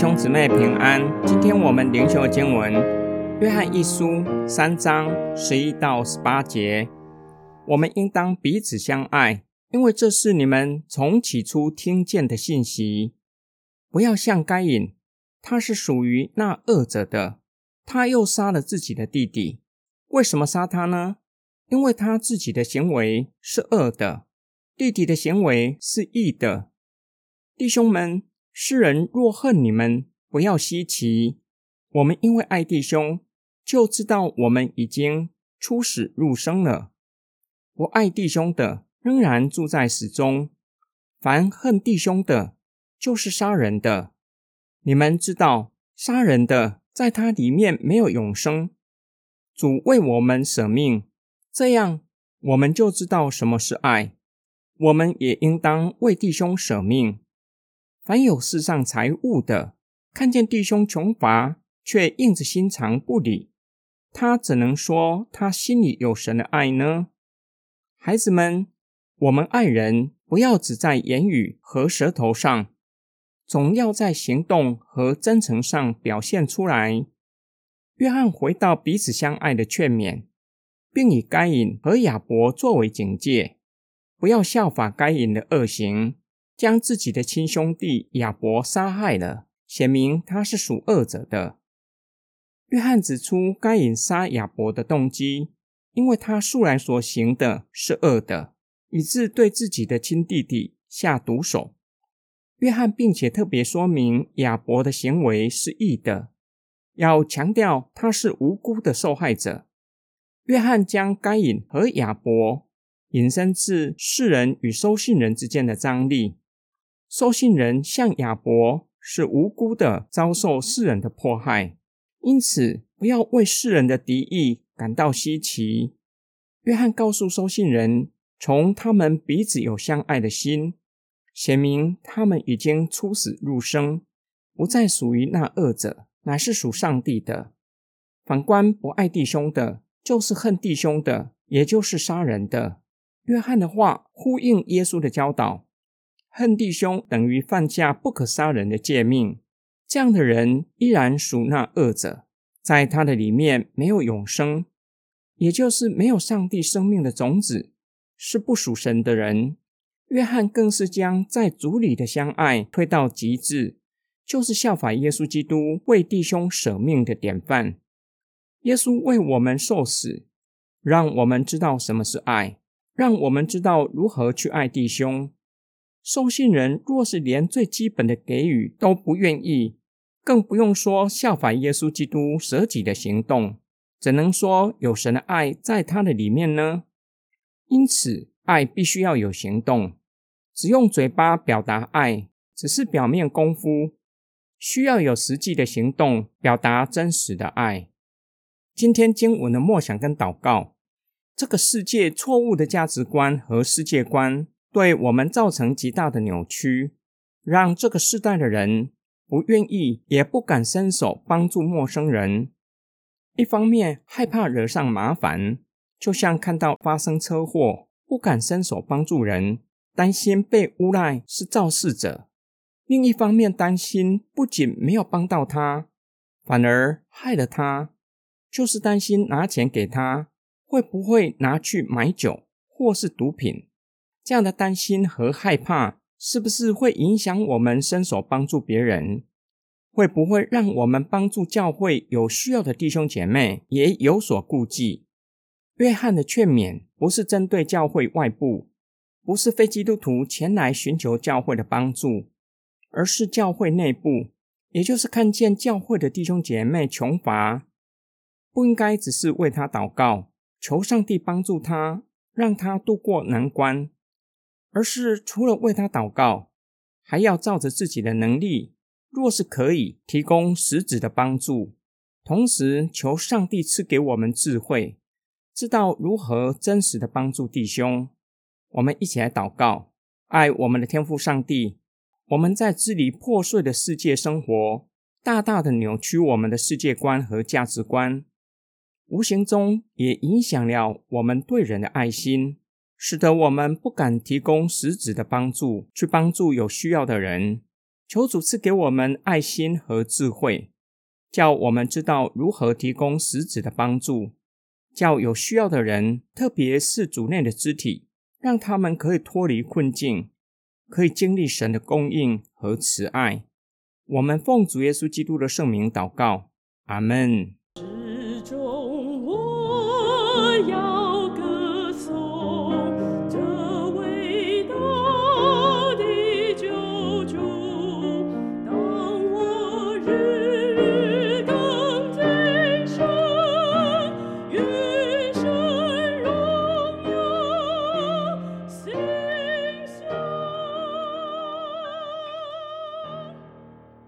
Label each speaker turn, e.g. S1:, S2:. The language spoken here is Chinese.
S1: 兄姊妹平安。今天我们灵修经文《约翰一书》三章十一到十八节。我们应当彼此相爱，因为这是你们从起初听见的信息。不要像该隐，他是属于那恶者的，他又杀了自己的弟弟。为什么杀他呢？因为他自己的行为是恶的，弟弟的行为是义的。弟兄们。世人若恨你们，不要稀奇。我们因为爱弟兄，就知道我们已经出死入生了。不爱弟兄的，仍然住在死中。凡恨弟兄的，就是杀人的。你们知道，杀人的在他里面没有永生。主为我们舍命，这样我们就知道什么是爱。我们也应当为弟兄舍命。凡有世上财物的，看见弟兄穷乏，却硬着心肠不理，他怎能说他心里有神的爱呢？孩子们，我们爱人不要只在言语和舌头上，总要在行动和真诚上表现出来。约翰回到彼此相爱的劝勉，并以该隐和亚伯作为警戒，不要效法该隐的恶行。将自己的亲兄弟亚伯杀害了，显明他是属恶者的。约翰指出该隐杀亚伯的动机，因为他素来所行的是恶的，以致对自己的亲弟弟下毒手。约翰并且特别说明亚伯的行为是义的，要强调他是无辜的受害者。约翰将该隐和亚伯引申至世人与收信人之间的张力。收信人向亚伯是无辜的，遭受世人的迫害，因此不要为世人的敌意感到稀奇。约翰告诉收信人，从他们彼此有相爱的心，显明他们已经出死入生，不再属于那恶者，乃是属上帝的。反观不爱弟兄的，就是恨弟兄的，也就是杀人的。约翰的话呼应耶稣的教导。恨弟兄等于犯下不可杀人的诫命，这样的人依然属那恶者，在他的里面没有永生，也就是没有上帝生命的种子，是不属神的人。约翰更是将在主里的相爱推到极致，就是效法耶稣基督为弟兄舍命的典范。耶稣为我们受死，让我们知道什么是爱，让我们知道如何去爱弟兄。收信人若是连最基本的给予都不愿意，更不用说效法耶稣基督舍己的行动，怎能说有神的爱在他的里面呢？因此，爱必须要有行动。只用嘴巴表达爱，只是表面功夫，需要有实际的行动表达真实的爱。今天经文的默想跟祷告，这个世界错误的价值观和世界观。对我们造成极大的扭曲，让这个世代的人不愿意也不敢伸手帮助陌生人。一方面害怕惹上麻烦，就像看到发生车祸不敢伸手帮助人，担心被诬赖是肇事者；另一方面担心不仅没有帮到他，反而害了他，就是担心拿钱给他会不会拿去买酒或是毒品。这样的担心和害怕，是不是会影响我们伸手帮助别人？会不会让我们帮助教会有需要的弟兄姐妹也有所顾忌？约翰的劝勉不是针对教会外部，不是非基督徒前来寻求教会的帮助，而是教会内部，也就是看见教会的弟兄姐妹穷乏，不应该只是为他祷告，求上帝帮助他，让他度过难关。而是除了为他祷告，还要照着自己的能力，若是可以提供实质的帮助，同时求上帝赐给我们智慧，知道如何真实的帮助弟兄。我们一起来祷告，爱我们的天父上帝。我们在支离破碎的世界生活，大大的扭曲我们的世界观和价值观，无形中也影响了我们对人的爱心。使得我们不敢提供实质的帮助，去帮助有需要的人，求主赐给我们爱心和智慧，叫我们知道如何提供实质的帮助，叫有需要的人，特别是主内的肢体，让他们可以脱离困境，可以经历神的供应和慈爱。我们奉主耶稣基督的圣名祷告，阿门。